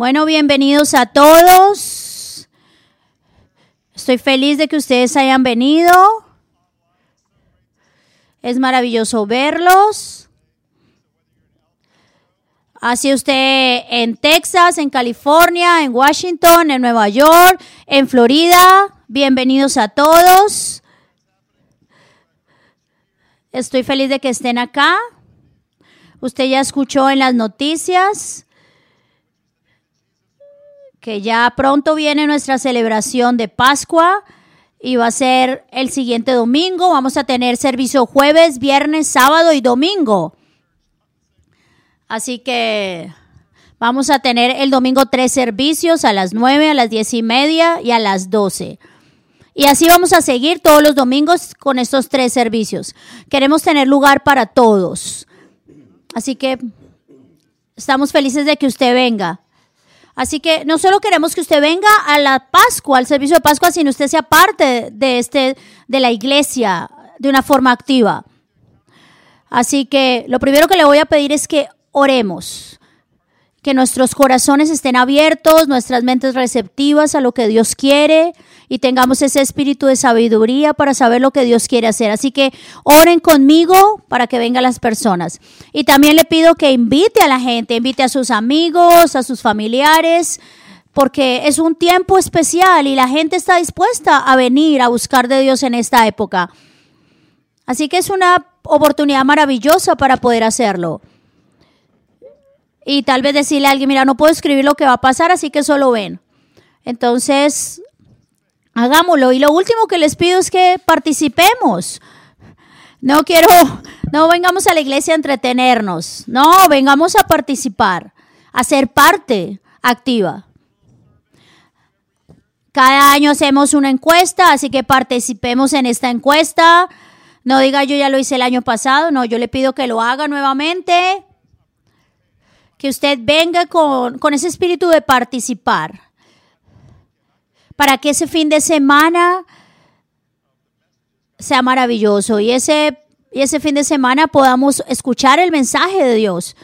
Bueno, bienvenidos a todos. Estoy feliz de que ustedes hayan venido. Es maravilloso verlos. Así usted en Texas, en California, en Washington, en Nueva York, en Florida. Bienvenidos a todos. Estoy feliz de que estén acá. Usted ya escuchó en las noticias que ya pronto viene nuestra celebración de Pascua y va a ser el siguiente domingo. Vamos a tener servicio jueves, viernes, sábado y domingo. Así que vamos a tener el domingo tres servicios a las nueve, a las diez y media y a las doce. Y así vamos a seguir todos los domingos con estos tres servicios. Queremos tener lugar para todos. Así que estamos felices de que usted venga. Así que no solo queremos que usted venga a la Pascua, al servicio de Pascua, sino usted sea parte de este de la iglesia de una forma activa. Así que lo primero que le voy a pedir es que oremos. Que nuestros corazones estén abiertos, nuestras mentes receptivas a lo que Dios quiere y tengamos ese espíritu de sabiduría para saber lo que Dios quiere hacer. Así que oren conmigo para que vengan las personas. Y también le pido que invite a la gente, invite a sus amigos, a sus familiares, porque es un tiempo especial y la gente está dispuesta a venir a buscar de Dios en esta época. Así que es una oportunidad maravillosa para poder hacerlo y tal vez decirle a alguien, mira, no puedo escribir lo que va a pasar, así que solo ven. Entonces, hagámoslo. Y lo último que les pido es que participemos. No quiero, no vengamos a la iglesia a entretenernos, no, vengamos a participar, a ser parte activa. Cada año hacemos una encuesta, así que participemos en esta encuesta. No diga yo ya lo hice el año pasado, no, yo le pido que lo haga nuevamente que usted venga con, ese espíritu de participar, para que ese fin de semana sea maravilloso y ese, y ese fin de semana podamos escuchar el mensaje de Dios.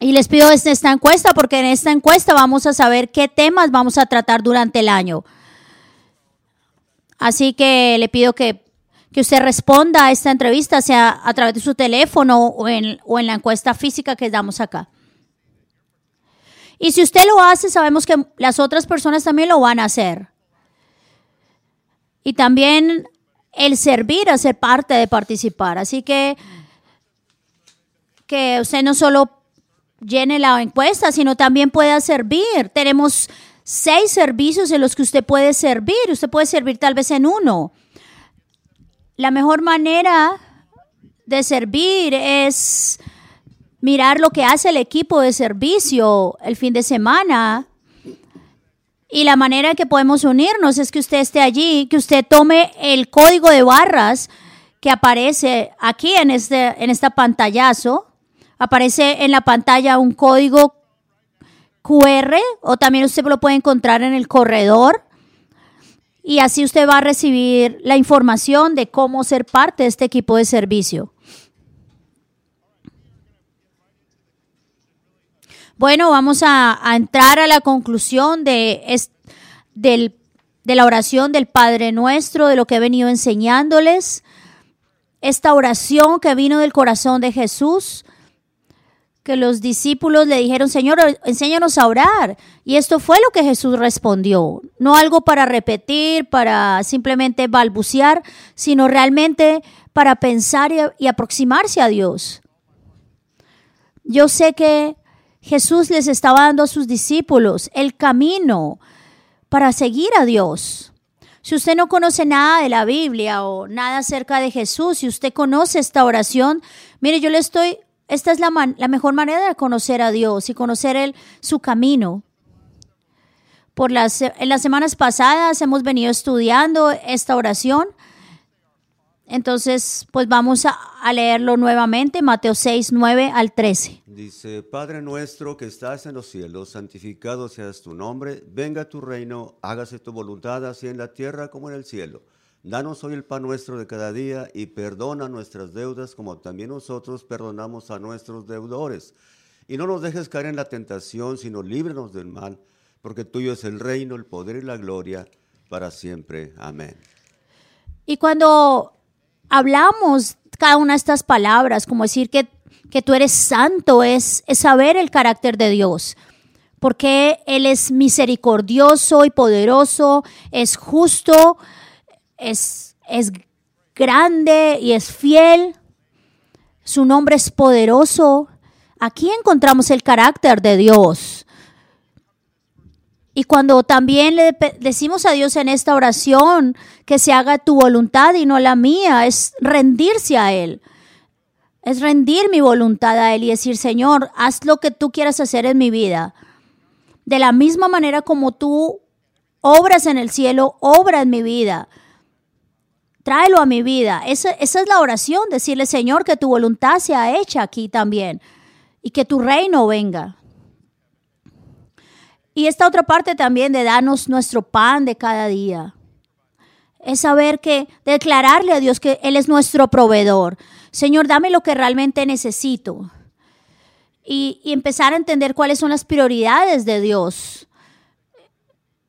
Y les pido esta encuesta porque en esta encuesta vamos a saber qué temas vamos a tratar durante el año. Así que le pido que que usted responda a esta entrevista, sea a través de su teléfono o en, o en la encuesta física que damos acá. Y si usted lo hace, sabemos que las otras personas también lo van a hacer. Y también el servir a ser parte de participar. Así que que usted no solo llene la encuesta, sino también pueda servir. Tenemos seis servicios en los que usted puede servir. Usted puede servir tal vez en uno la mejor manera de servir es mirar lo que hace el equipo de servicio el fin de semana. Y la manera que podemos unirnos es que usted esté allí, que usted tome el código de barras que aparece aquí en este en esta pantallazo. Aparece en la pantalla un código QR o también usted lo puede encontrar en el corredor y así usted va a recibir la información de cómo ser parte de este equipo de servicio. Bueno, vamos a, entrar a la conclusión de, de la oración del Padre Nuestro, de lo que he venido enseñándoles. Esta oración que vino del corazón de Jesús que los discípulos le dijeron, Señor, enséñanos a orar. Y esto fue lo que Jesús respondió. No algo para repetir, para simplemente balbucear, sino realmente para pensar y, aproximarse a Dios. Yo sé que Jesús les estaba dando a sus discípulos el camino para seguir a Dios. Si usted no conoce nada de la Biblia o nada acerca de Jesús, si usted conoce esta oración, mire, yo le estoy esta es la, la, mejor manera de conocer a Dios y conocer su camino. Por las, en las semanas pasadas hemos venido estudiando esta oración. Entonces, pues vamos a, a, leerlo nuevamente, Mateo 6, 9 al 13. Dice, Padre nuestro que estás en los cielos, santificado seas tu nombre, venga tu reino, hágase tu voluntad así en la tierra como en el cielo. Danos hoy el pan nuestro de cada día y perdona nuestras deudas como también nosotros perdonamos a nuestros deudores. Y no nos dejes caer en la tentación, sino líbranos del mal, porque tuyo es el reino, el poder y la gloria para siempre. Amén. Y cuando hablamos cada una de estas palabras, como decir que, que tú eres santo, es, es saber el carácter de Dios porque Él es misericordioso y poderoso, es justo, es, es grande y es fiel. Su nombre es poderoso. Aquí encontramos el carácter de Dios. Y cuando también le decimos a Dios en esta oración que se haga tu voluntad y no la mía, es rendirse a Él. Es rendir mi voluntad a Él y decir, Señor, haz lo que tú quieras hacer en mi vida. De la misma manera como tú obras en el cielo, obra en mi vida. Tráelo a mi vida. Esa, es la oración, decirle, Señor, que tu voluntad sea hecha aquí también y que tu reino venga. Y esta otra parte también de darnos nuestro pan de cada día. Es saber que, declararle a Dios que Él es nuestro proveedor. Señor, dame lo que realmente necesito y, empezar a entender cuáles son las prioridades de Dios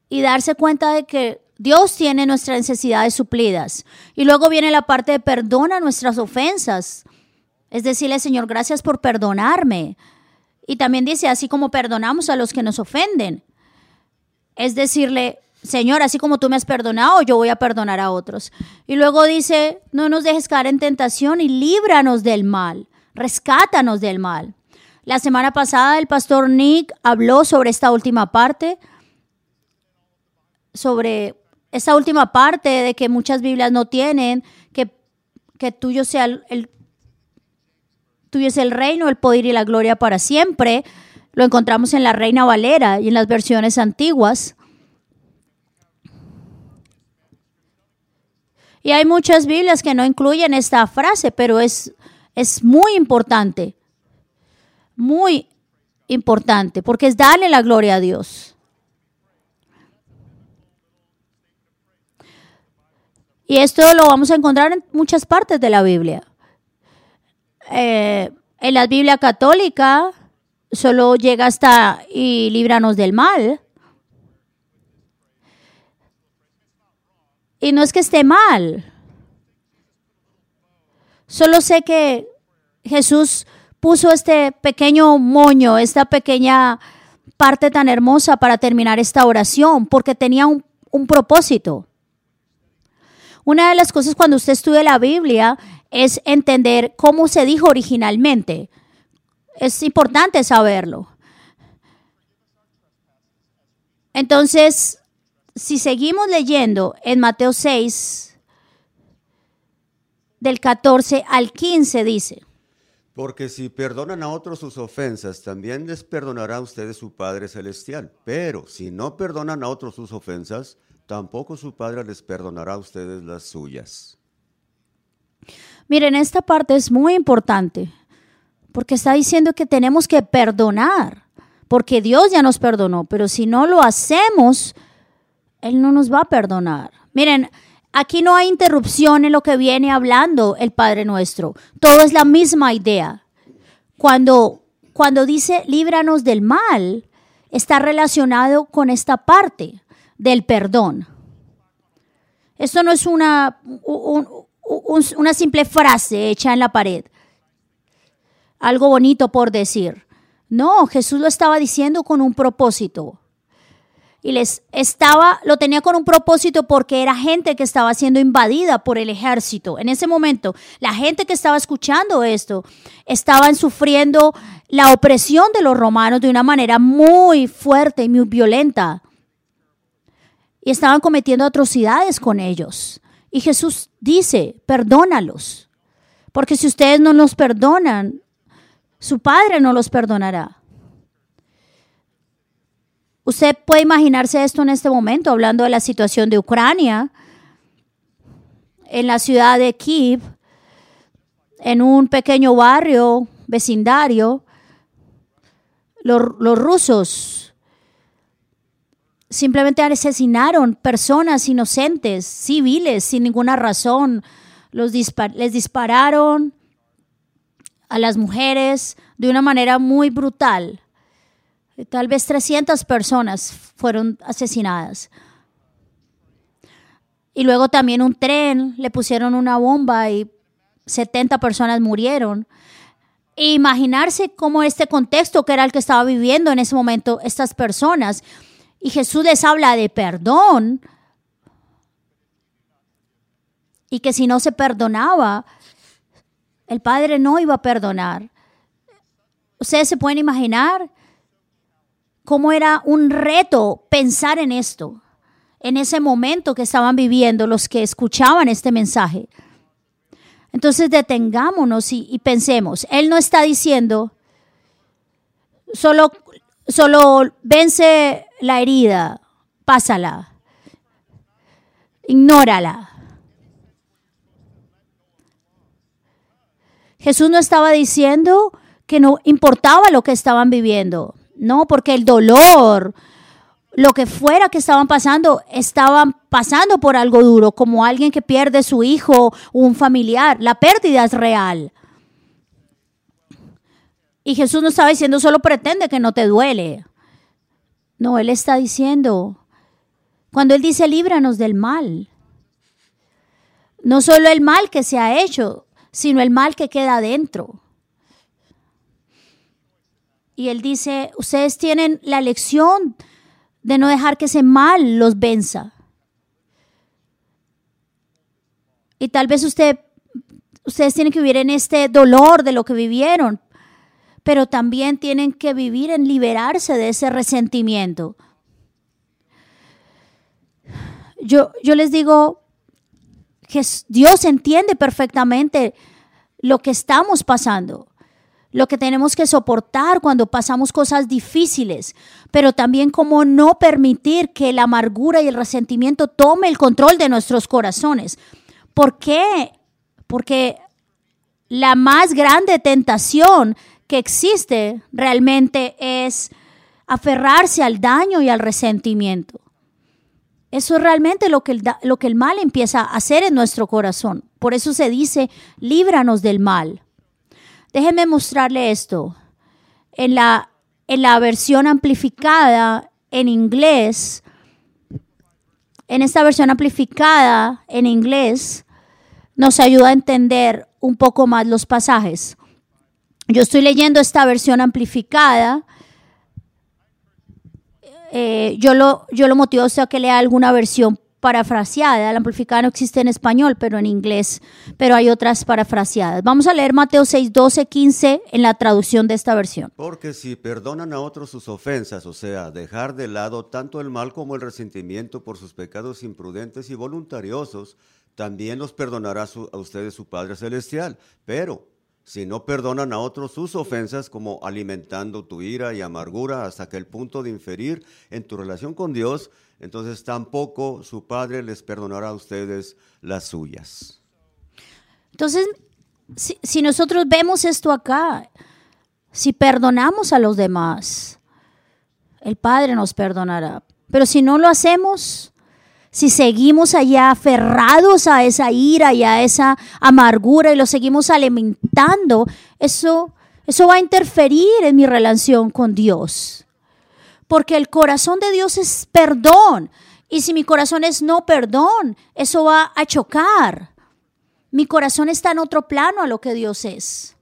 y darse cuenta de que Dios tiene nuestras necesidades suplidas. Y luego viene la parte de perdona nuestras ofensas. Es decirle, Señor, gracias por perdonarme. Y también dice, así como perdonamos a los que nos ofenden. Es decirle, Señor, así como tú me has perdonado, yo voy a perdonar a otros. Y luego dice, no nos dejes caer en tentación y líbranos del mal. Rescátanos del mal. La semana pasada el pastor Nick habló sobre esta última parte, sobre esta última parte de que muchas Biblias no tienen, que, que tuyo sea el, tuyo el reino, el poder y la gloria para siempre. Lo encontramos en la Reina Valera y en las versiones antiguas. Y hay muchas Biblias que no incluyen esta frase, pero es, es muy importante muy importante, porque es darle la gloria a Dios. Y esto lo vamos a encontrar en muchas partes de la Biblia. Eh, en la Biblia católica solo llega hasta y líbranos del mal. Y no es que esté mal. Solo sé que Jesús puso este pequeño moño, esta pequeña parte tan hermosa para terminar esta oración, porque tenía un, propósito. Una de las cosas cuando usted estudia la Biblia es entender cómo se dijo originalmente. Es importante saberlo. Entonces, si seguimos leyendo en Mateo 6, del 14 al 15 dice, porque si perdonan a otros sus ofensas, también les perdonará a ustedes su Padre Celestial. Pero si no perdonan a otros sus ofensas, tampoco su Padre les perdonará a ustedes las suyas. Miren, esta parte es muy importante, porque está diciendo que tenemos que perdonar, porque Dios ya nos perdonó, pero si no lo hacemos, Él no nos va a perdonar. Miren, Aquí no hay interrupción en lo que viene hablando el Padre nuestro. Todo es la misma idea. Cuando, cuando dice líbranos del mal, está relacionado con esta parte del perdón. Esto no es una, una simple frase hecha en la pared. Algo bonito por decir. No, Jesús lo estaba diciendo con un propósito y les estaba, lo tenía con un propósito porque era gente que estaba siendo invadida por el ejército. En ese momento, la gente que estaba escuchando esto estaban sufriendo la opresión de los romanos de una manera muy fuerte y muy violenta. Y estaban cometiendo atrocidades con ellos. Y Jesús dice, perdónalos. Porque si ustedes no nos perdonan, su Padre no los perdonará. Usted puede imaginarse esto en este momento, hablando de la situación de Ucrania, en la ciudad de Kiev, en un pequeño barrio, vecindario, los, rusos simplemente asesinaron personas inocentes, civiles, sin ninguna razón. Los les dispararon a las mujeres, de una manera muy brutal. Tal vez 300 personas fueron asesinadas. Y luego también un tren, le pusieron una bomba y 70 personas murieron. E imaginarse cómo este contexto que era el que estaba viviendo en ese momento estas personas. Y Jesús les habla de perdón. Y que si no se perdonaba, el Padre no iba a perdonar. Ustedes se pueden imaginar cómo era un reto pensar en esto, en ese momento que estaban viviendo los que escuchaban este mensaje. Entonces detengámonos y, pensemos, Él no está diciendo, solo, solo vence la herida, pásala, ignórala. Jesús no estaba diciendo que no importaba lo que estaban viviendo. No, porque el dolor, lo que fuera que estaban pasando, estaban pasando por algo duro, como alguien que pierde su hijo o un familiar. La pérdida es real. Y Jesús no estaba diciendo solo pretende que no te duele. No, Él está diciendo, cuando Él dice líbranos del mal, no solo el mal que se ha hecho, sino el mal que queda adentro. Y él dice, ustedes tienen la lección de no dejar que ese mal los venza. Y tal vez usted, ustedes tienen que vivir en este dolor de lo que vivieron, pero también tienen que vivir en liberarse de ese resentimiento. Yo, yo les digo que Dios entiende perfectamente lo que estamos pasando lo que tenemos que soportar cuando pasamos cosas difíciles, pero también cómo no permitir que la amargura y el resentimiento tome el control de nuestros corazones. ¿Por qué? Porque la más grande tentación que existe realmente es aferrarse al daño y al resentimiento. Eso es realmente lo que, el, lo que el mal empieza a hacer en nuestro corazón. Por eso se dice, líbranos del mal. Déjenme mostrarle esto. En la, en la versión amplificada en inglés, en esta versión amplificada en inglés, nos ayuda a entender un poco más los pasajes. Yo estoy leyendo esta versión amplificada. Eh, yo, lo, yo lo motivo a que lea alguna versión parafraseada. La amplificada no existe en español, pero en inglés, pero hay otras parafraseadas. Vamos a leer Mateo 6, 12, 15 en la traducción de esta versión. Porque si perdonan a otros sus ofensas, o sea, dejar de lado tanto el mal como el resentimiento por sus pecados imprudentes y voluntariosos, también los perdonará a ustedes su Padre Celestial. Pero si no perdonan a otros sus ofensas, como alimentando tu ira y amargura hasta que el punto de inferir en tu relación con Dios, entonces tampoco su Padre les perdonará a ustedes las suyas. Entonces, si, nosotros vemos esto acá, si perdonamos a los demás, el Padre nos perdonará. Pero si no lo hacemos, si seguimos allá aferrados a esa ira y a esa amargura y lo seguimos alimentando, eso, eso va a interferir en mi relación con Dios. Porque el corazón de Dios es perdón. Y si mi corazón es no perdón, eso va a chocar. Mi corazón está en otro plano a lo que Dios es.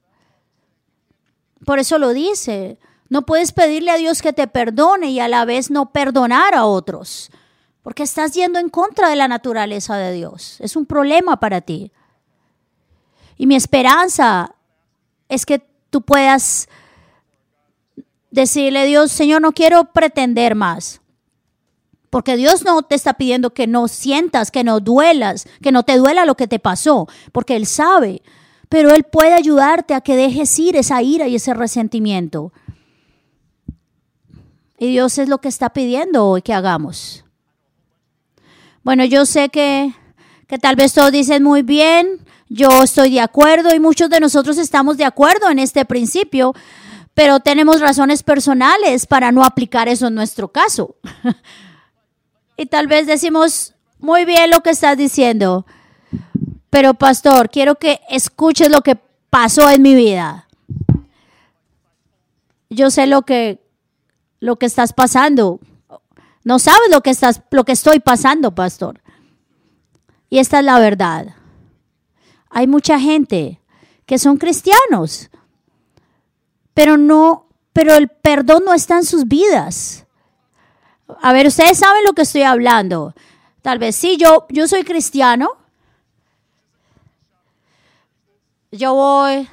Por eso lo dice. No puedes pedirle a Dios que te perdone y a la vez no perdonar a otros porque estás yendo en contra de la naturaleza de Dios. Es un problema para ti. Y mi esperanza es que tú puedas decirle a Dios, Señor, no quiero pretender más. Porque Dios no te está pidiendo que no sientas, que no duelas, que no te duela lo que te pasó, porque Él sabe. Pero Él puede ayudarte a que dejes ir esa ira y ese resentimiento. Y Dios es lo que está pidiendo hoy que hagamos. Bueno, yo sé que, que tal vez todos dicen muy bien, yo estoy de acuerdo y muchos de nosotros estamos de acuerdo en este principio, pero tenemos razones personales para no aplicar eso en nuestro caso. y tal vez decimos, muy bien lo que estás diciendo, pero pastor, quiero que escuches lo que pasó en mi vida. yo sé lo que, lo que estás pasando. No sabes lo que, estás, lo que estoy pasando, pastor. Y esta es la verdad. Hay mucha gente que son cristianos, pero no, pero el perdón no está en sus vidas. A ver, ustedes saben lo que estoy hablando. Tal vez sí, yo, yo soy cristiano. Yo voy.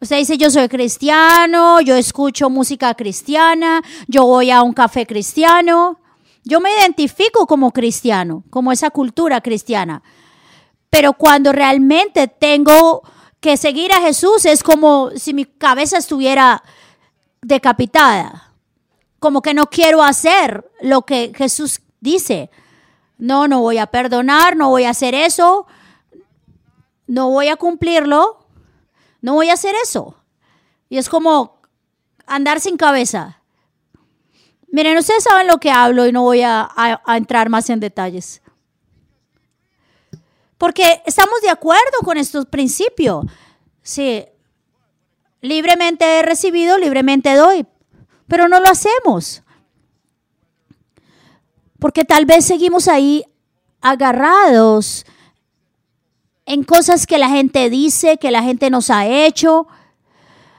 Usted dice, yo soy cristiano, yo escucho música cristiana, yo voy a un café cristiano. Yo me identifico como cristiano, como esa cultura cristiana. Pero cuando realmente tengo que seguir a Jesús es como si mi cabeza estuviera decapitada. Como que no quiero hacer lo que Jesús dice. No, no voy a perdonar, no voy a hacer eso, no voy a cumplirlo, no voy a hacer eso. Y es como andar sin cabeza. Miren, ustedes saben lo que hablo y no voy a, entrar más en detalles. Porque estamos de acuerdo con estos principios. Sí, libremente he recibido, libremente doy, pero no lo hacemos. Porque tal vez seguimos ahí agarrados en cosas que la gente dice, que la gente nos ha hecho,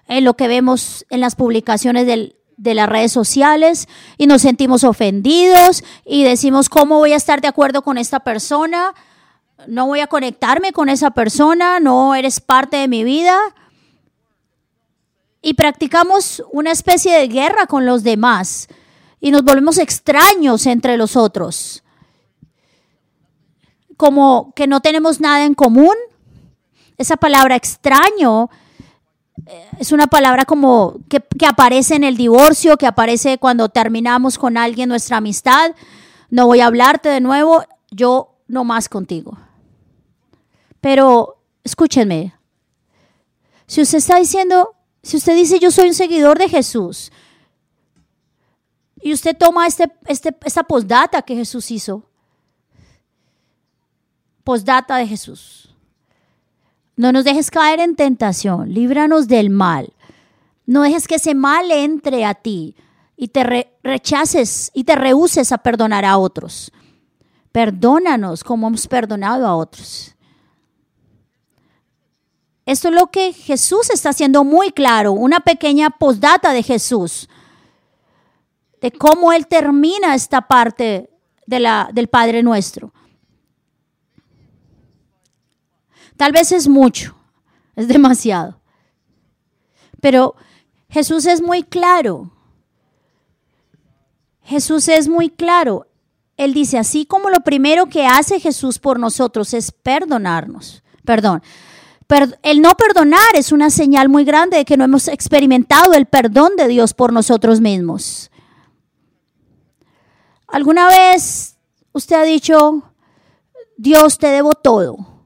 en lo que vemos en las publicaciones de las redes sociales y nos sentimos ofendidos y decimos, ¿cómo voy a estar de acuerdo con esta persona? no voy a conectarme con esa persona, no eres parte de mi vida. Y practicamos una especie de guerra con los demás y nos volvemos extraños entre los otros. Como que no tenemos nada en común. Esa palabra extraño eh, es una palabra como que, que, aparece en el divorcio, que aparece cuando terminamos con alguien nuestra amistad. No voy a hablarte de nuevo, yo no más contigo. Pero escúchenme, si usted está diciendo, si usted dice yo soy un seguidor de Jesús, y usted toma este, este, esta postdata que Jesús hizo, postdata de Jesús. No nos dejes caer en tentación, líbranos del mal. No dejes que ese mal entre a ti y te rechaces y te rehuses a perdonar a otros. Perdónanos como hemos perdonado a otros. Esto es lo que Jesús está haciendo muy claro, una pequeña postdata de Jesús, de cómo Él termina esta parte de la, del Padre Nuestro. Tal vez es mucho, es demasiado, pero Jesús es muy claro. Jesús es muy claro. Él dice, así como lo primero que hace Jesús por nosotros es perdonarnos, perdón, el no perdonar es una señal muy grande de que no hemos experimentado el perdón de Dios por nosotros mismos. ¿Alguna vez usted ha dicho, Dios te debo todo?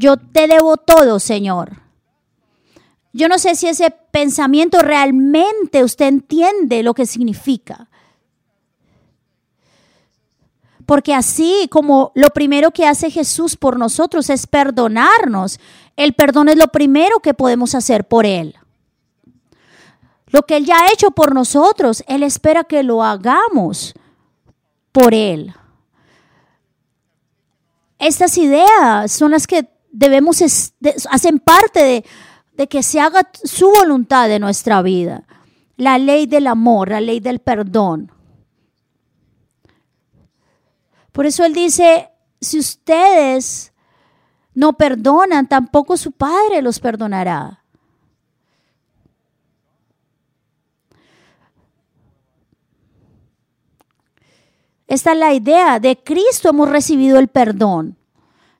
Yo te debo todo, Señor. Yo no sé si ese pensamiento realmente usted entiende lo que significa. Porque así como lo primero que hace Jesús por nosotros es perdonarnos, el perdón es lo primero que podemos hacer por Él. Lo que Él ya ha hecho por nosotros, Él espera que lo hagamos por Él. Estas ideas son las que debemos, hacen parte de, de que se haga su voluntad de nuestra vida. La ley del amor, la ley del perdón. Por eso Él dice, si ustedes no perdonan, tampoco su Padre los perdonará. Esta es la idea. De Cristo hemos recibido el perdón.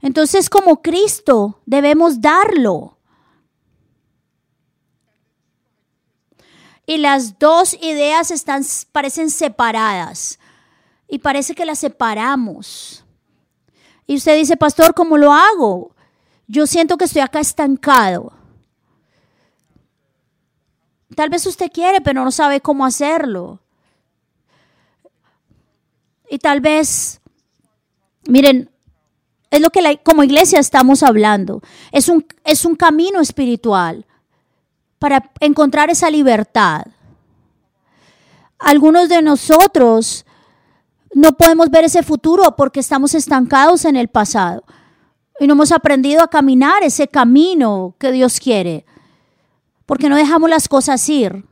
Entonces, como Cristo, debemos darlo. Y las dos ideas están, parecen separadas y parece que la separamos. Y usted dice, pastor, ¿cómo lo hago? Yo siento que estoy acá estancado. Tal vez usted quiere, pero no sabe cómo hacerlo. Y tal vez, miren, es lo que como iglesia estamos hablando. Es un, es un camino espiritual para encontrar esa libertad. Algunos de nosotros no podemos ver ese futuro porque estamos estancados en el pasado y no hemos aprendido a caminar ese camino que Dios quiere, porque no dejamos las cosas ir.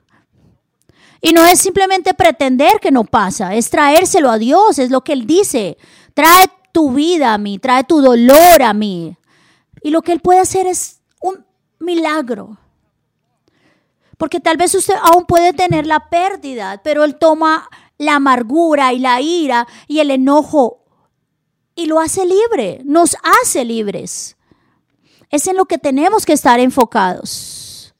Y no es simplemente pretender que no pasa, es traérselo a Dios, es lo que Él dice. Trae tu vida a mí, trae tu dolor a mí. Y lo que Él puede hacer es un milagro. Porque tal vez usted aún puede tener la pérdida, pero Él toma la amargura y la ira y el enojo y lo hace libre, nos hace libres. Es en lo que tenemos que estar enfocados.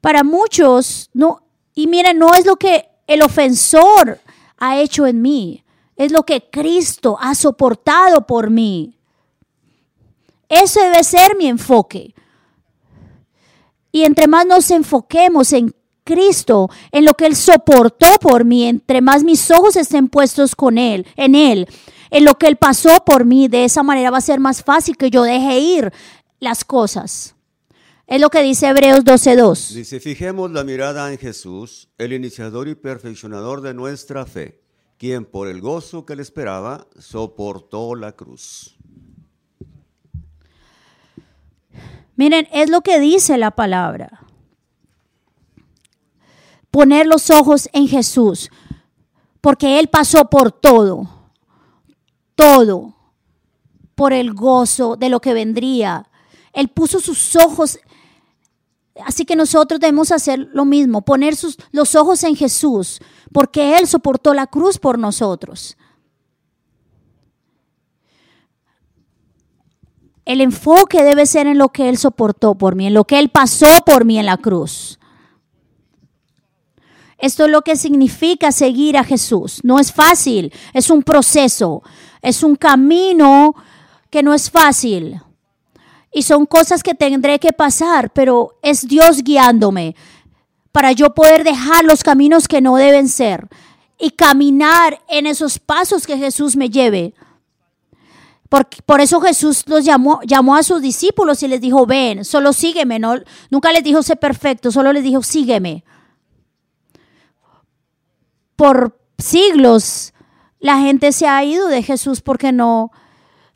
Para muchos, no, y miren, no es lo que el ofensor ha hecho en mí, es lo que Cristo ha soportado por mí. Ese debe ser mi enfoque. Y entre más nos enfoquemos en Cristo, en lo que Él soportó por mí, entre más mis ojos estén puestos con Él, en Él, en lo que Él pasó por mí, de esa manera va a ser más fácil que yo deje ir las cosas. Es lo que dice Hebreos 12.2. Dice, fijemos la mirada en Jesús, el iniciador y perfeccionador de nuestra fe, quien por el gozo que le esperaba soportó la cruz. Miren, es lo que dice la palabra. Poner los ojos en Jesús, porque Él pasó por todo, todo, por el gozo de lo que vendría. Él puso sus ojos, así que nosotros debemos hacer lo mismo, poner sus, los ojos en Jesús, porque Él soportó la cruz por nosotros. El enfoque debe ser en lo que Él soportó por mí, en lo que Él pasó por mí en la cruz. Esto es lo que significa seguir a Jesús. No es fácil, es un proceso, es un camino que no es fácil. Y son cosas que tendré que pasar, pero es Dios guiándome para yo poder dejar los caminos que no deben ser y caminar en esos pasos que Jesús me lleve. Por, por, eso Jesús los llamó, llamó a sus discípulos y les dijo, ven, solo sígueme. No, nunca les dijo, sé perfecto, solo les dijo, sígueme. Por siglos la gente se ha ido de Jesús porque no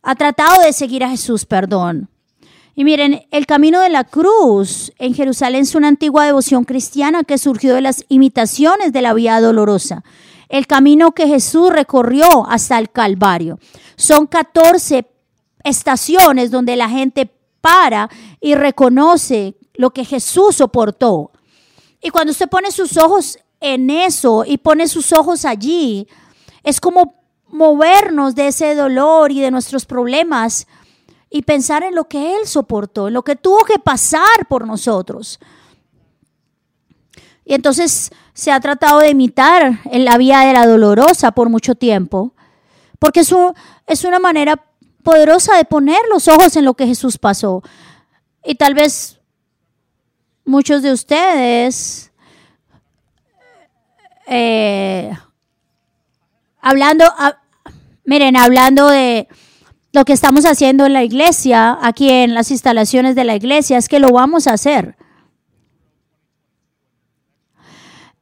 ha tratado de seguir a Jesús, perdón. Y miren, el camino de la cruz en Jerusalén es una antigua devoción cristiana que surgió de las imitaciones de la vía dolorosa el camino que Jesús recorrió hasta el Calvario. Son 14 estaciones donde la gente para y reconoce lo que Jesús soportó. Y cuando usted pone sus ojos en eso y pone sus ojos allí, es como movernos de ese dolor y de nuestros problemas y pensar en lo que Él soportó, en lo que tuvo que pasar por nosotros. Y entonces se ha tratado de imitar en la vía de la dolorosa por mucho tiempo, porque es, es una manera poderosa de poner los ojos en lo que Jesús pasó. Y tal vez muchos de ustedes, eh, hablando, a, miren, hablando de lo que estamos haciendo en la iglesia, aquí en las instalaciones de la iglesia, es que lo vamos a hacer.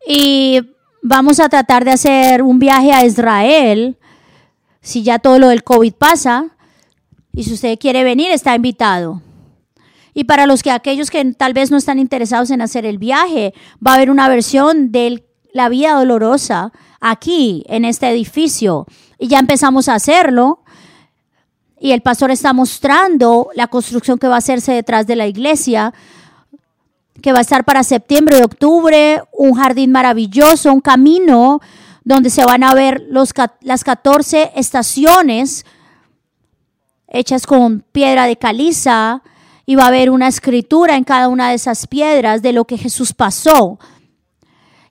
Y vamos a tratar de hacer un viaje a Israel, si ya todo lo del COVID pasa, y si usted quiere venir, está invitado. Y para los que aquellos que tal vez no están interesados en hacer el viaje, va a haber una versión de la vida dolorosa aquí, en este edificio. Y ya empezamos a hacerlo. Y el pastor está mostrando la construcción que va a hacerse detrás de la iglesia que va a estar para septiembre y octubre, un jardín maravilloso, un camino donde se van a ver las 14 estaciones hechas con piedra de caliza y va a haber una escritura en cada una de esas piedras de lo que Jesús pasó.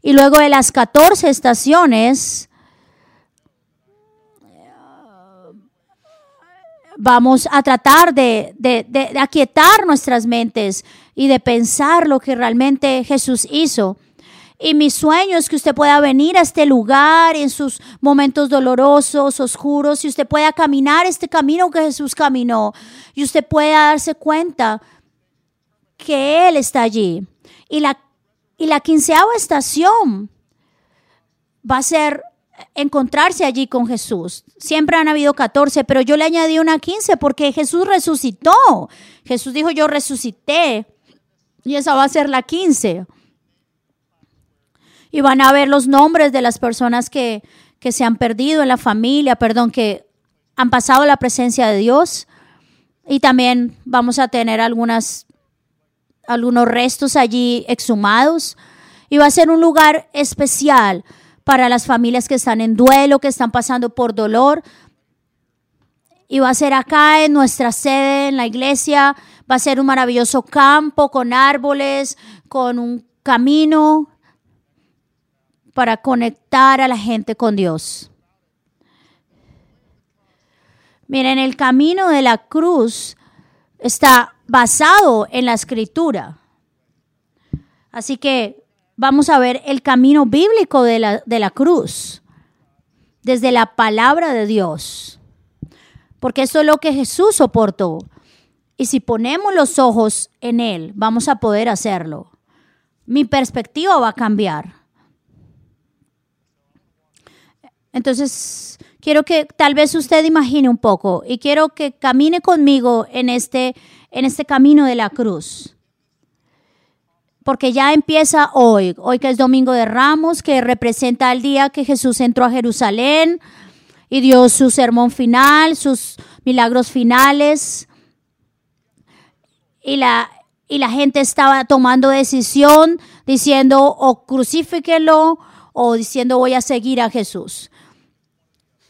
Y luego de las 14 estaciones, vamos a tratar de, de, de, aquietar nuestras mentes y de pensar lo que realmente Jesús hizo. Y mi sueño es que usted pueda venir a este lugar en sus momentos dolorosos, oscuros, y usted pueda caminar este camino que Jesús caminó, y usted pueda darse cuenta que Él está allí. Y la, y la quinceava estación va a ser encontrarse allí con Jesús. Siempre han habido 14, pero yo le añadí una 15 porque Jesús resucitó. Jesús dijo, yo resucité. Y esa va a ser la 15 y van a ver los nombres de las personas que, que se han perdido en la familia, perdón, que han pasado la presencia de Dios. Y también vamos a tener algunas, algunos restos allí exhumados. Y va a ser un lugar especial para las familias que están en duelo, que están pasando por dolor. Y va a ser acá en nuestra sede, en la iglesia. Va a ser un maravilloso campo con árboles, con un camino para conectar a la gente con Dios. Miren, el camino de la cruz está basado en la escritura. Así que vamos a ver el camino bíblico de la, de la cruz, desde la palabra de Dios. Porque eso es lo que Jesús soportó. Y si ponemos los ojos en Él, vamos a poder hacerlo. Mi perspectiva va a cambiar. Entonces, quiero que tal vez usted imagine un poco y quiero que camine conmigo en este, en este camino de la cruz. Porque ya empieza hoy, hoy que es Domingo de Ramos, que representa el día que Jesús entró a Jerusalén y dio su sermón final, sus milagros finales. Y la, y la gente estaba tomando decisión diciendo o crucifíquelo o diciendo voy a seguir a Jesús.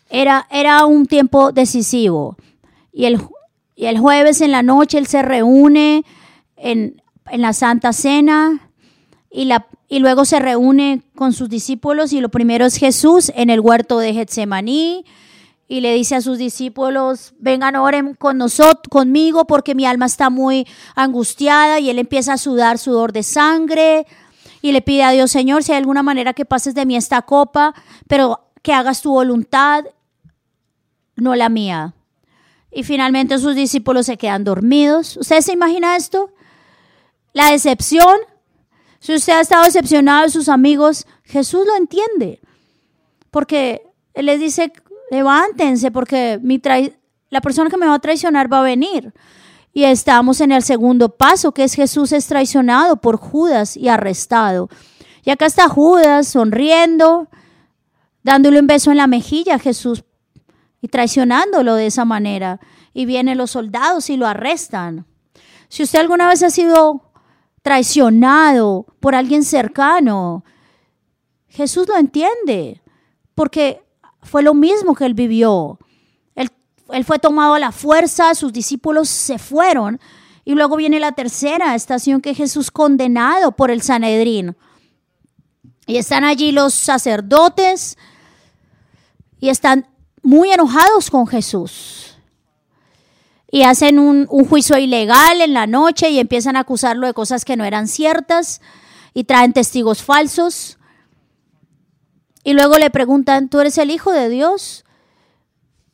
Era, era un tiempo decisivo. Y el, y el jueves en la noche él se reúne en, en la Santa Cena y, la, y luego se reúne con sus discípulos y lo primero es Jesús en el huerto de Getsemaní y le dice a sus discípulos, vengan, oren con nosotros, conmigo porque mi alma está muy angustiada y él empieza a sudar sudor de sangre y le pide a Dios, Señor, si hay alguna manera que pases de mí esta copa, pero que hagas tu voluntad no la mía. Y finalmente sus discípulos se quedan dormidos. ¿Usted se imagina esto? La decepción. Si usted ha estado decepcionado de sus amigos, Jesús lo entiende. Porque Él les dice, levántense porque mi la persona que me va a traicionar va a venir. Y estamos en el segundo paso, que es Jesús es traicionado por Judas y arrestado. Y acá está Judas sonriendo, dándole un beso en la mejilla a Jesús y traicionándolo de esa manera. Y vienen los soldados y lo arrestan. Si usted alguna vez ha sido traicionado por alguien cercano, Jesús lo entiende, porque fue lo mismo que él vivió. Él, fue tomado a la fuerza, sus discípulos se fueron, y luego viene la tercera estación que Jesús condenado por el Sanedrín. Y están allí los sacerdotes y están muy enojados con Jesús. Y hacen un, juicio ilegal en la noche y empiezan a acusarlo de cosas que no eran ciertas y traen testigos falsos. Y luego le preguntan, ¿tú eres el Hijo de Dios?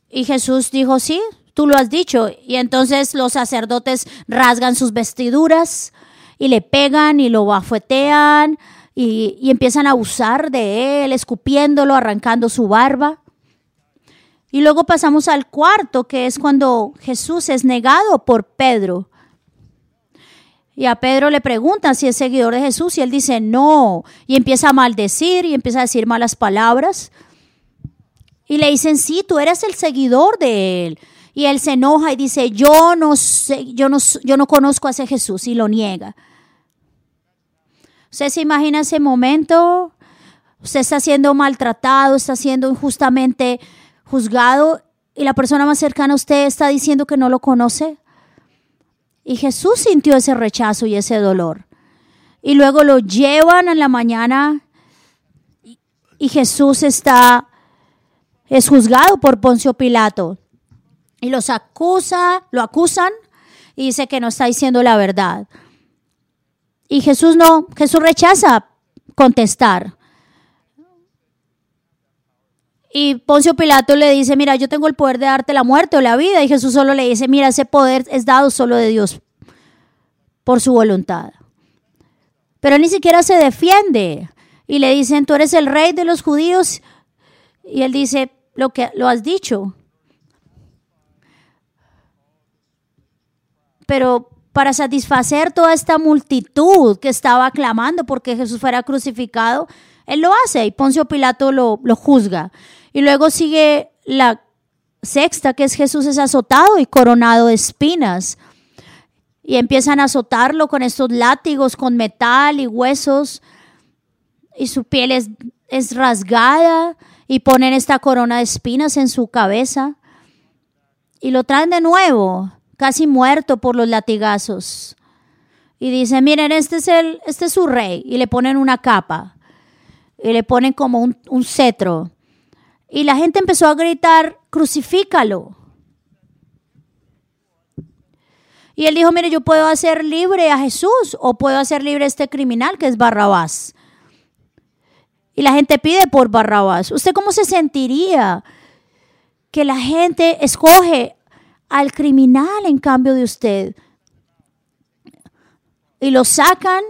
Y Jesús dijo, sí, tú lo has dicho. Y entonces los sacerdotes rasgan sus vestiduras y le pegan y lo bafetean y, y empiezan a abusar de él, escupiéndolo, arrancando su barba. Y luego pasamos al cuarto, que es cuando Jesús es negado por Pedro. Y a Pedro le preguntan si es seguidor de Jesús y él dice no. Y empieza a maldecir y empieza a decir malas palabras. Y le dicen, sí, tú eres el seguidor de él. Y él se enoja y dice, yo no sé, yo no, yo no conozco a ese Jesús y lo niega. ¿Usted se imagina ese momento? Usted está siendo maltratado, está siendo injustamente juzgado y la persona más cercana a usted está diciendo que no lo conoce. Y Jesús sintió ese rechazo y ese dolor. Y luego lo llevan en la mañana y Jesús está, es juzgado por Poncio Pilato. Y los acusa, lo acusan y dice que no está diciendo la verdad. Y Jesús no, Jesús rechaza contestar. Y Poncio Pilato le dice, mira, yo tengo el poder de darte la muerte o la vida. Y Jesús solo le dice, mira, ese poder es dado solo de Dios por su voluntad. Pero ni siquiera se defiende. Y le dicen, tú eres el rey de los judíos. Y él dice, lo que lo has dicho. Pero para satisfacer toda esta multitud que estaba clamando porque Jesús fuera crucificado, él lo hace y Poncio Pilato lo, lo juzga. Y luego sigue la sexta, que es Jesús es azotado y coronado de espinas. Y empiezan a azotarlo con estos látigos, con metal y huesos. Y su piel es, es rasgada y ponen esta corona de espinas en su cabeza. Y lo traen de nuevo, casi muerto por los latigazos. Y dicen, miren, este es, este es su rey. Y le ponen una capa. Y le ponen como un cetro. Y la gente empezó a gritar, crucifícalo. Y él dijo, mire, yo puedo hacer libre a Jesús o puedo hacer libre a este criminal que es Barrabás. Y la gente pide por Barrabás. ¿Usted cómo se sentiría que la gente escoge al criminal en cambio de usted? Y lo sacan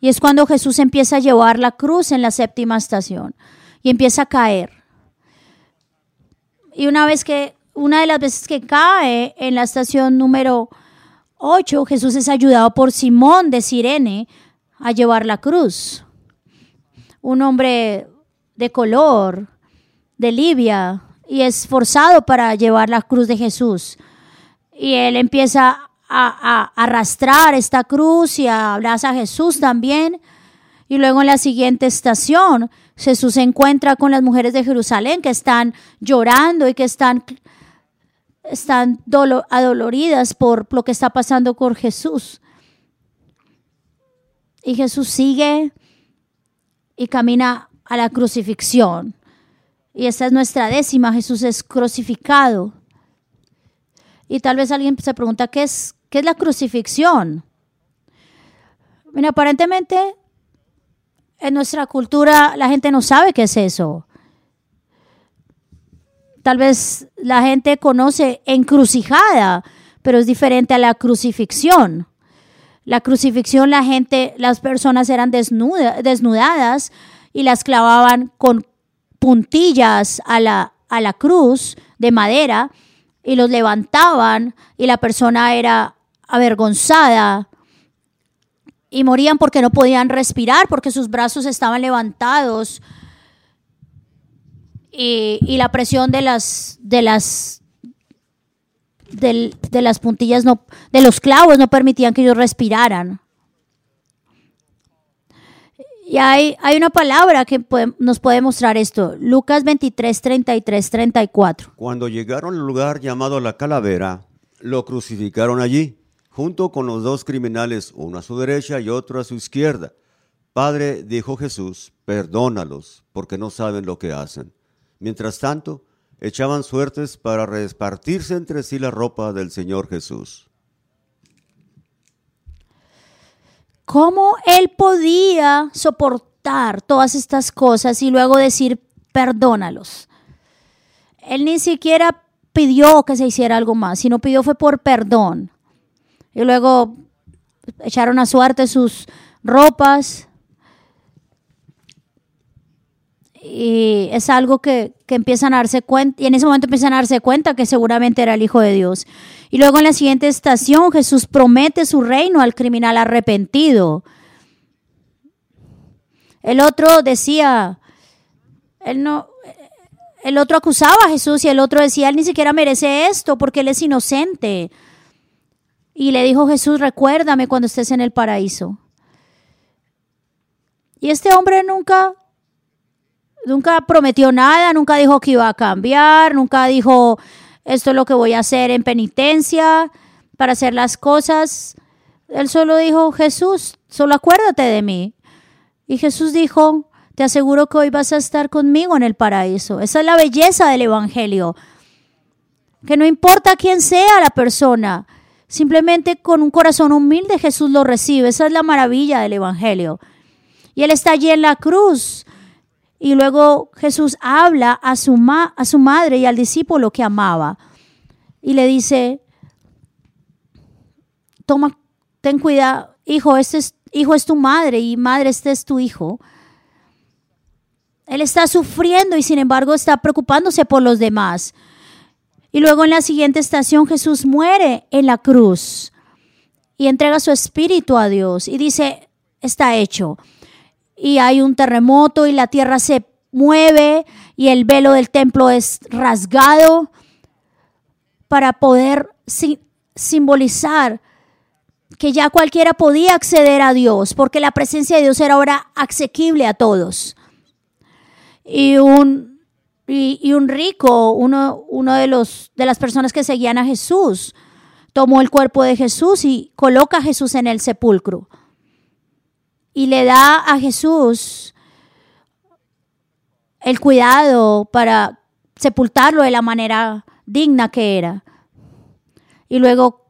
y es cuando Jesús empieza a llevar la cruz en la séptima estación y empieza a caer. Y una vez que, una de las veces que cae en la estación número 8, Jesús es ayudado por Simón de Sirene a llevar la cruz. Un hombre de color, de Libia, y es forzado para llevar la cruz de Jesús. Y él empieza a, arrastrar esta cruz y a hablar a Jesús también. Y luego en la siguiente estación, Jesús se encuentra con las mujeres de Jerusalén que están llorando y que están, están adoloridas por lo que está pasando con Jesús. Y Jesús sigue y camina a la crucifixión. Y esta es nuestra décima, Jesús es crucificado. Y tal vez alguien se pregunta, ¿qué es, qué es la crucifixión? Mira, aparentemente en nuestra cultura la gente no sabe qué es eso. Tal vez la gente conoce encrucijada, pero es diferente a la crucifixión. La crucifixión, la gente, las personas eran desnudadas y las clavaban con puntillas a la, a la cruz de madera y los levantaban y la persona era avergonzada y morían porque no podían respirar, porque sus brazos estaban levantados y, la presión de las, de las, de, las puntillas, no, de los clavos no permitían que ellos respiraran. Y hay, hay una palabra que nos puede mostrar esto. Lucas 23, 33, 34. Cuando llegaron al lugar llamado la calavera, lo crucificaron allí junto con los dos criminales, uno a su derecha y otro a su izquierda. Padre, dijo Jesús, perdónalos, porque no saben lo que hacen. Mientras tanto, echaban suertes para repartirse entre sí la ropa del Señor Jesús. ¿Cómo él podía soportar todas estas cosas y luego decir, perdónalos? Él ni siquiera pidió que se hiciera algo más, sino pidió fue por perdón. Y luego echaron a suerte sus ropas. Y es algo que, que, empiezan a darse cuenta, y en ese momento empiezan a darse cuenta que seguramente era el Hijo de Dios. Y luego en la siguiente estación Jesús promete su reino al criminal arrepentido. El otro decía, él no, el otro acusaba a Jesús y el otro decía, él ni siquiera merece esto porque él es inocente. Y le dijo Jesús, recuérdame cuando estés en el paraíso. Y este hombre nunca, nunca prometió nada, nunca dijo que iba a cambiar, nunca dijo, esto es lo que voy a hacer en penitencia para hacer las cosas. Él solo dijo, Jesús, solo acuérdate de mí. Y Jesús dijo, te aseguro que hoy vas a estar conmigo en el paraíso. Esa es la belleza del Evangelio. Que no importa quién sea la persona, Simplemente con un corazón humilde Jesús lo recibe. Esa es la maravilla del Evangelio. Y él está allí en la cruz. Y luego Jesús habla a su, ma a su madre y al discípulo que amaba. Y le dice, toma, ten cuidado, hijo, este es, hijo es tu madre y madre, este es tu hijo. Él está sufriendo y sin embargo está preocupándose por los demás. Y luego en la siguiente estación Jesús muere en la cruz y entrega su espíritu a Dios y dice, está hecho. Y hay un terremoto y la tierra se mueve y el velo del templo es rasgado para poder simbolizar que ya cualquiera podía acceder a Dios, porque la presencia de Dios era ahora asequible a todos. Y un, y, un rico, uno, uno de, los, de las personas que seguían a Jesús, tomó el cuerpo de Jesús y coloca a Jesús en el sepulcro. Y le da a Jesús el cuidado para sepultarlo de la manera digna que era. Y luego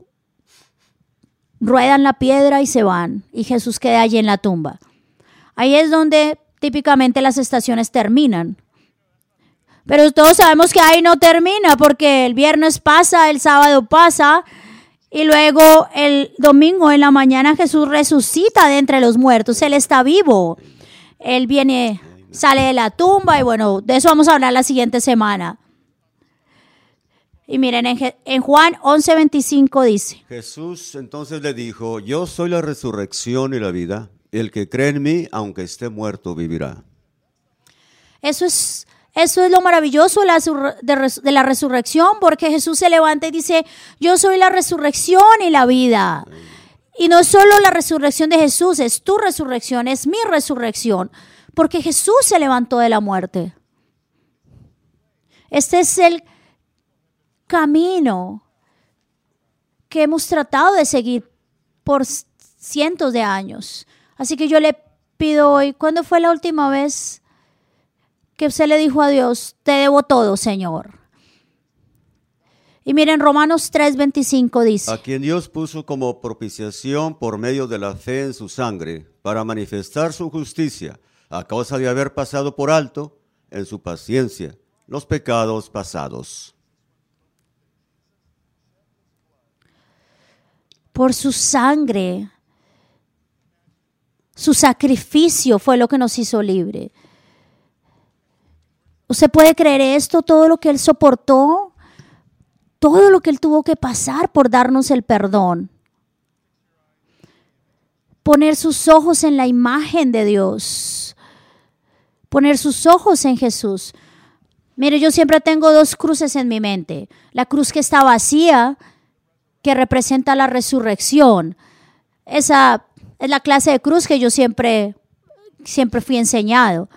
ruedan la piedra y se van. Y Jesús queda allí en la tumba. Ahí es donde típicamente las estaciones terminan. Pero todos sabemos que ahí no termina porque el viernes pasa, el sábado pasa y luego el domingo en la mañana Jesús resucita de entre los muertos. Él está vivo. Él viene, sale de la tumba y bueno, de eso vamos a hablar la siguiente semana. Y miren, en, Juan 11:25 dice. Jesús entonces le dijo, yo soy la resurrección y la vida. El que cree en mí, aunque esté muerto, vivirá. Eso es, eso es lo maravilloso de la, resurrección, porque Jesús se levanta y dice, yo soy la resurrección y la vida. Y no solo la resurrección de Jesús, es tu resurrección, es mi resurrección, porque Jesús se levantó de la muerte. Este es el camino que hemos tratado de seguir por cientos de años. Así que yo le pido hoy, ¿cuándo fue la última vez que usted le dijo a Dios, te debo todo, Señor? Y miren, Romanos 3:25 dice, a quien Dios puso como propiciación por medio de la fe en su sangre, para manifestar su justicia, a causa de haber pasado por alto, en su paciencia, los pecados pasados. Por su sangre su sacrificio fue lo que nos hizo libre. ¿Usted puede creer esto? Todo lo que Él soportó, todo lo que Él tuvo que pasar por darnos el perdón. Poner sus ojos en la imagen de Dios. Poner sus ojos en Jesús. Mire, yo siempre tengo dos cruces en mi mente. La cruz que está vacía, que representa la resurrección. Esa es la clase de cruz que yo siempre, siempre fui enseñado,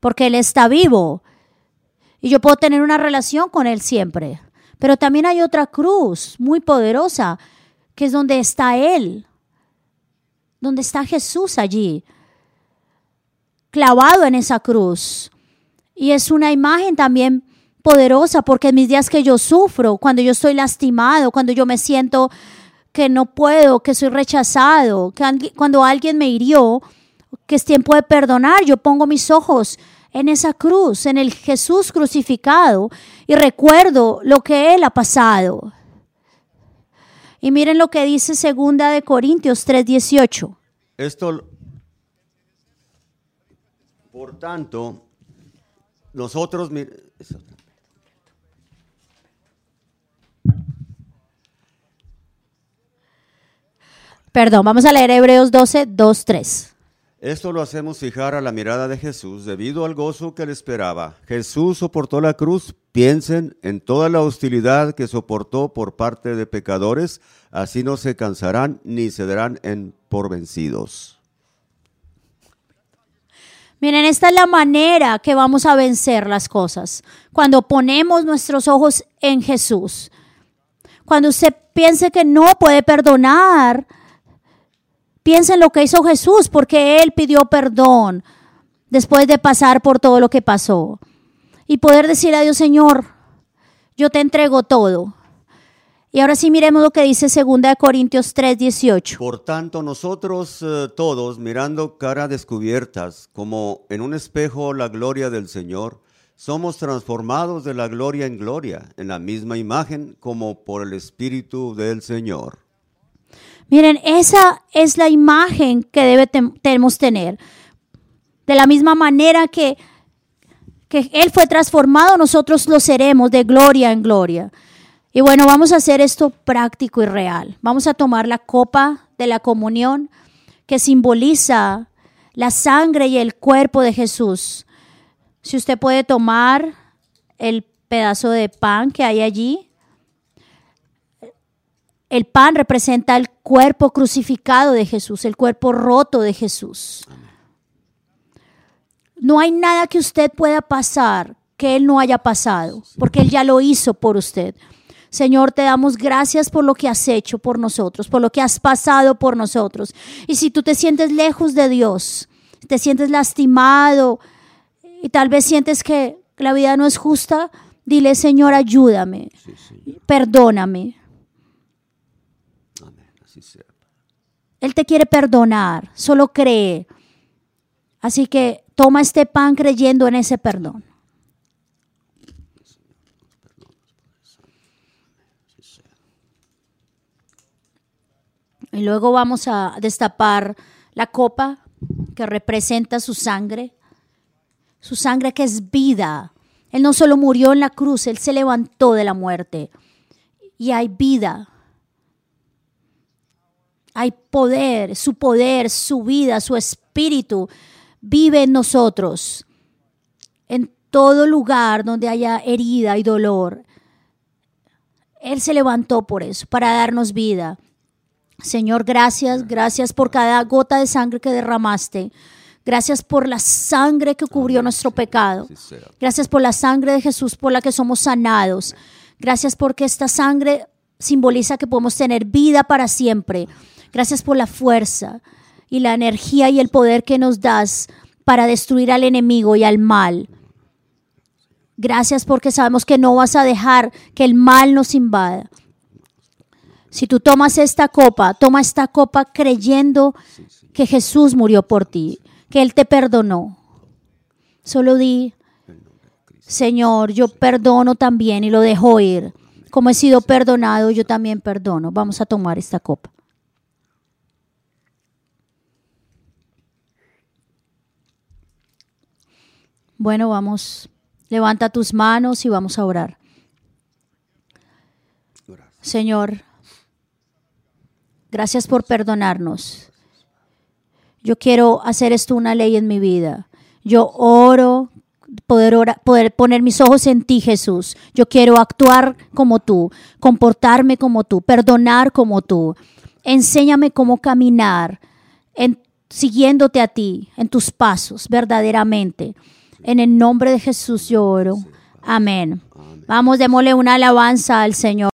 porque Él está vivo y yo puedo tener una relación con Él siempre. Pero también hay otra cruz muy poderosa, que es donde está Él, donde está Jesús allí, clavado en esa cruz. Y es una imagen también poderosa, porque en mis días que yo sufro, cuando yo estoy lastimado, cuando yo me siento que no puedo, que soy rechazado, que cuando alguien me hirió, que es tiempo de perdonar, yo pongo mis ojos en esa cruz, en el Jesús crucificado y recuerdo lo que él ha pasado. Y miren lo que dice segunda de Corintios 3:18. Esto por tanto nosotros Perdón, vamos a leer Hebreos 12, 2, 3. Esto lo hacemos fijar a la mirada de Jesús debido al gozo que le esperaba. Jesús soportó la cruz. Piensen en toda la hostilidad que soportó por parte de pecadores. Así no se cansarán ni se darán en por vencidos. Miren, esta es la manera que vamos a vencer las cosas. Cuando ponemos nuestros ojos en Jesús. Cuando usted piense que no puede perdonar, Piensa en lo que hizo Jesús, porque Él pidió perdón después de pasar por todo lo que pasó. Y poder decir a Dios, Señor, yo te entrego todo. Y ahora sí miremos lo que dice 2 Corintios 3, 18. Por tanto, nosotros eh, todos, mirando cara descubiertas, como en un espejo la gloria del Señor, somos transformados de la gloria en gloria, en la misma imagen como por el Espíritu del Señor. Miren, esa es la imagen que debe debemos tener. De la misma manera que, que Él fue transformado, nosotros lo seremos de gloria en gloria. Y bueno, vamos a hacer esto práctico y real. Vamos a tomar la copa de la comunión que simboliza la sangre y el cuerpo de Jesús. Si usted puede tomar el pedazo de pan que hay allí, el pan representa el cuerpo crucificado de Jesús, el cuerpo roto de Jesús. No hay nada que usted pueda pasar que Él no haya pasado, porque Él ya lo hizo por usted. Señor, te damos gracias por lo que has hecho por nosotros, por lo que has pasado por nosotros. Y si tú te sientes lejos de Dios, te sientes lastimado y tal vez sientes que la vida no es justa, dile, Señor, ayúdame, perdóname. Él te quiere perdonar, solo cree. Así que toma este pan creyendo en ese perdón. Y luego vamos a destapar la copa que representa su sangre, su sangre que es vida. Él no solo murió en la cruz, Él se levantó de la muerte. Y hay vida. Hay poder, su poder, su vida, su espíritu vive en nosotros. En todo lugar donde haya herida y dolor. Él se levantó por eso, para darnos vida. Señor, gracias, gracias por cada gota de sangre que derramaste. Gracias por la sangre que cubrió nuestro pecado. Gracias por la sangre de Jesús por la que somos sanados. Gracias porque esta sangre simboliza que podemos tener vida para siempre. Gracias por la fuerza y la energía y el poder que nos das para destruir al enemigo y al mal. Gracias porque sabemos que no vas a dejar que el mal nos invada. Si tú tomas esta copa, toma esta copa creyendo que Jesús murió por ti, que Él te perdonó. Solo di, Señor, yo perdono también y lo dejo ir. Como he sido perdonado, yo también perdono. Vamos a tomar esta copa. Bueno, vamos, levanta tus manos y vamos a orar. Señor, Gracias por perdonarnos. Yo quiero hacer esto una ley en mi vida. Yo oro, poder, poder poner mis ojos en ti, Jesús. Yo quiero actuar como tú, comportarme como tú, perdonar como tú. Enséñame cómo caminar en, siguiéndote a ti, en tus pasos, verdaderamente. En el nombre de Jesús yo oro. Amén. Vamos, démosle una alabanza al Señor.